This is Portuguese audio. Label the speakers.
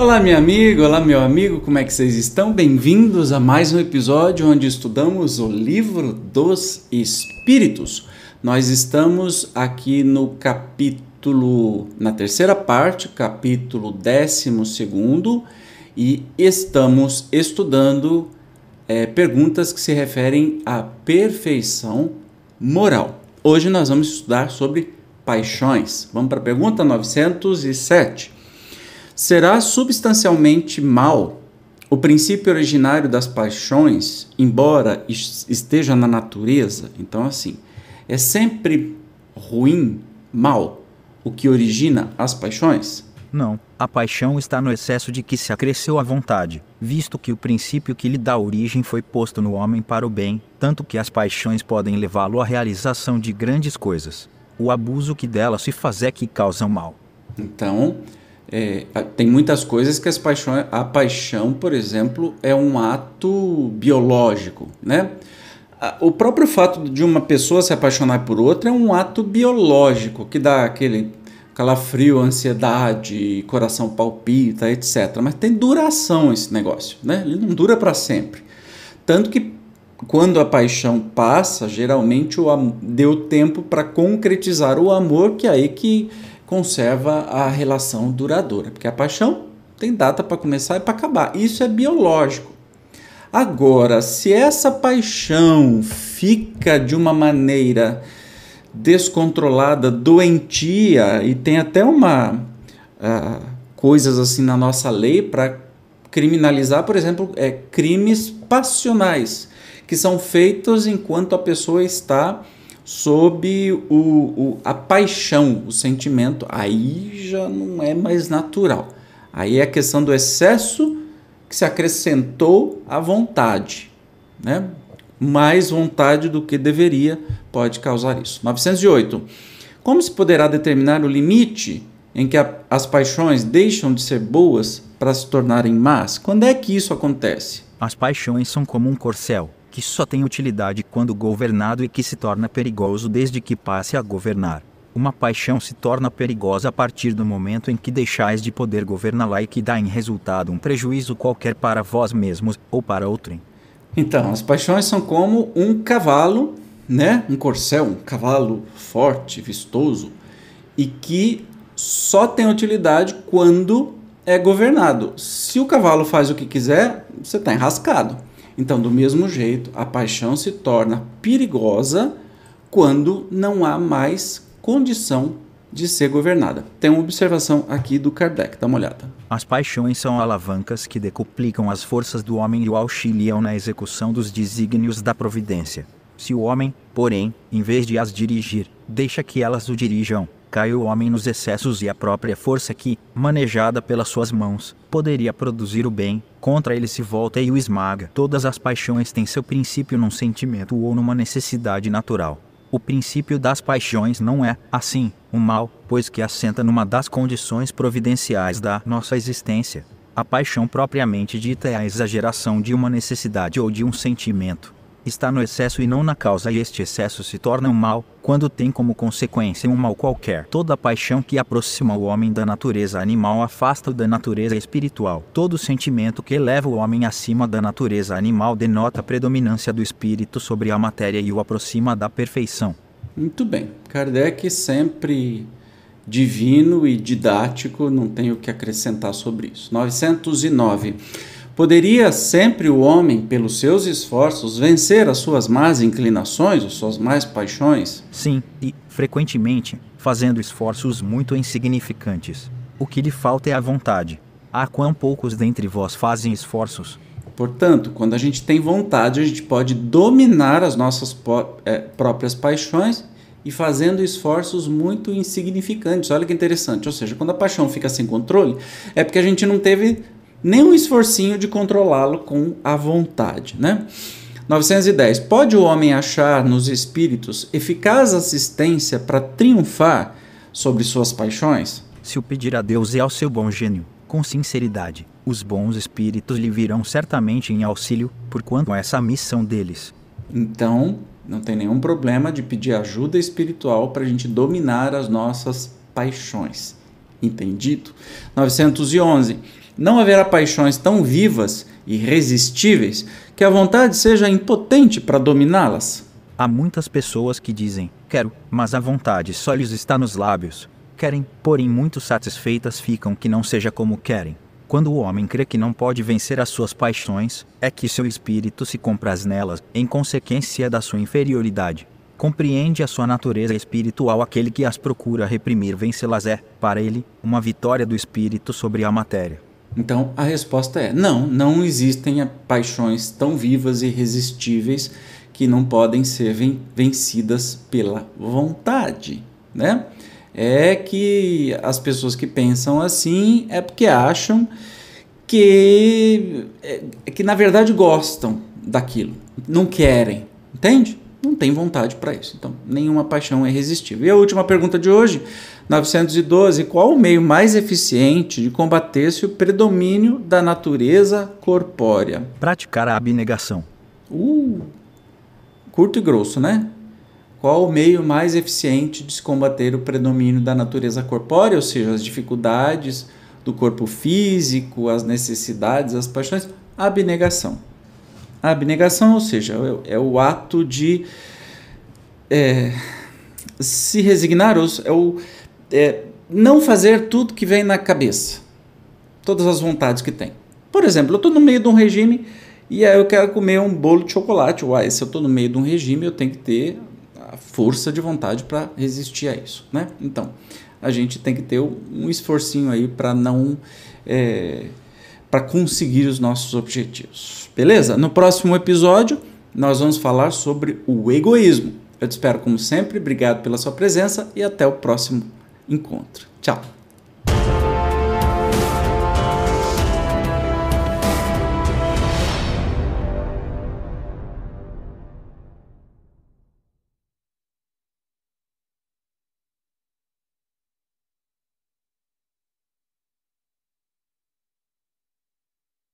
Speaker 1: Olá, minha amiga, olá, meu amigo, como é que vocês estão? Bem-vindos a mais um episódio onde estudamos o livro dos Espíritos. Nós estamos aqui no capítulo, na terceira parte, capítulo décimo segundo, e estamos estudando é, perguntas que se referem à perfeição moral. Hoje nós vamos estudar sobre paixões. Vamos para a pergunta 907. Será substancialmente mal o princípio originário das paixões, embora esteja na natureza? Então, assim, é sempre ruim, mal, o que origina as paixões?
Speaker 2: Não, a paixão está no excesso de que se acresceu à vontade, visto que o princípio que lhe dá origem foi posto no homem para o bem, tanto que as paixões podem levá-lo à realização de grandes coisas. O abuso que dela se faz é que causa mal.
Speaker 1: Então, é, tem muitas coisas que as paixões, a paixão, por exemplo, é um ato biológico, né? O próprio fato de uma pessoa se apaixonar por outra é um ato biológico que dá aquele calafrio, ansiedade, coração palpita, etc. Mas tem duração esse negócio, né? Ele não dura para sempre. Tanto que quando a paixão passa, geralmente o, deu tempo para concretizar o amor, que é aí que conserva a relação duradoura, porque a paixão tem data para começar e para acabar. Isso é biológico. Agora, se essa paixão fica de uma maneira descontrolada, doentia, e tem até uma uh, coisas assim na nossa lei para criminalizar, por exemplo, é, crimes passionais, que são feitos enquanto a pessoa está sob o, o, a paixão, o sentimento, aí já não é mais natural. Aí é a questão do excesso que se acrescentou à vontade, né? Mais vontade do que deveria pode causar isso. 908. Como se poderá determinar o limite em que a, as paixões deixam de ser boas para se tornarem más? Quando é que isso acontece?
Speaker 2: As paixões são como um corcel que só tem utilidade quando governado e que se torna perigoso desde que passe a governar. Uma paixão se torna perigosa a partir do momento em que deixais de poder governá-la e que dá em resultado um prejuízo qualquer para vós mesmos ou para outrem.
Speaker 1: Então, as paixões são como um cavalo, né? Um corcel, um cavalo forte, vistoso e que só tem utilidade quando é governado. Se o cavalo faz o que quiser, você está enrascado. Então, do mesmo jeito, a paixão se torna perigosa quando não há mais condição de ser governada. Tem uma observação aqui do Kardec, dá uma olhada.
Speaker 2: As paixões são alavancas que decuplicam as forças do homem e o auxiliam na execução dos desígnios da providência. Se o homem, porém, em vez de as dirigir, deixa que elas o dirijam, cai o homem nos excessos e a própria força que, manejada pelas suas mãos, poderia produzir o bem, contra ele se volta e o esmaga. Todas as paixões têm seu princípio num sentimento ou numa necessidade natural. O princípio das paixões não é, assim, o um mal, pois que assenta numa das condições providenciais da nossa existência. A paixão propriamente dita é a exageração de uma necessidade ou de um sentimento está no excesso e não na causa, e este excesso se torna um mal, quando tem como consequência um mal qualquer. Toda paixão que aproxima o homem da natureza animal afasta-o da natureza espiritual. Todo sentimento que eleva o homem acima da natureza animal denota a predominância do espírito sobre a matéria e o aproxima da perfeição.
Speaker 1: Muito bem. Kardec sempre divino e didático, não tenho o que acrescentar sobre isso. 909. Poderia sempre o homem, pelos seus esforços, vencer as suas más inclinações, as suas más paixões?
Speaker 2: Sim, e, frequentemente, fazendo esforços muito insignificantes. O que lhe falta é a vontade. Há quão poucos dentre vós fazem esforços?
Speaker 1: Portanto, quando a gente tem vontade, a gente pode dominar as nossas é, próprias paixões e fazendo esforços muito insignificantes. Olha que interessante. Ou seja, quando a paixão fica sem controle, é porque a gente não teve nem um esforcinho de controlá-lo com a vontade, né? 910. Pode o homem achar nos espíritos eficaz assistência para triunfar sobre suas paixões?
Speaker 2: Se o pedir a Deus e ao seu bom gênio, com sinceridade, os bons espíritos lhe virão certamente em auxílio, porquanto essa a missão deles.
Speaker 1: Então, não tem nenhum problema de pedir ajuda espiritual para a gente dominar as nossas paixões. Entendido? 911. não haverá paixões tão vivas e irresistíveis que a vontade seja impotente para dominá-las.
Speaker 2: Há muitas pessoas que dizem, quero, mas a vontade só lhes está nos lábios. Querem, porém muito satisfeitas ficam que não seja como querem. Quando o homem crê que não pode vencer as suas paixões, é que seu espírito se compraz nelas, em consequência da sua inferioridade. Compreende a sua natureza espiritual aquele que as procura reprimir vencê-las é, para ele, uma vitória do espírito sobre a matéria.
Speaker 1: Então a resposta é: não, não existem paixões tão vivas e irresistíveis que não podem ser vencidas pela vontade, né? é que as pessoas que pensam assim é porque acham que, é, que na verdade gostam daquilo, não querem, entende? Não tem vontade para isso. Então, nenhuma paixão é irresistível. E a última pergunta de hoje, 912, qual o meio mais eficiente de combater-se o predomínio da natureza corpórea?
Speaker 2: Praticar a abnegação.
Speaker 1: Uh, curto e grosso, né? Qual o meio mais eficiente de se combater o predomínio da natureza corpórea, ou seja, as dificuldades do corpo físico, as necessidades, as paixões? Abnegação. A abnegação, ou seja, é, é o ato de é, se resignar, é o é, não fazer tudo que vem na cabeça, todas as vontades que tem. Por exemplo, eu estou no meio de um regime e aí eu quero comer um bolo de chocolate. Uai, se eu estou no meio de um regime, eu tenho que ter força de vontade para resistir a isso, né? Então, a gente tem que ter um esforcinho aí para não é, para conseguir os nossos objetivos. Beleza? No próximo episódio, nós vamos falar sobre o egoísmo. Eu te espero como sempre, obrigado pela sua presença e até o próximo encontro. Tchau.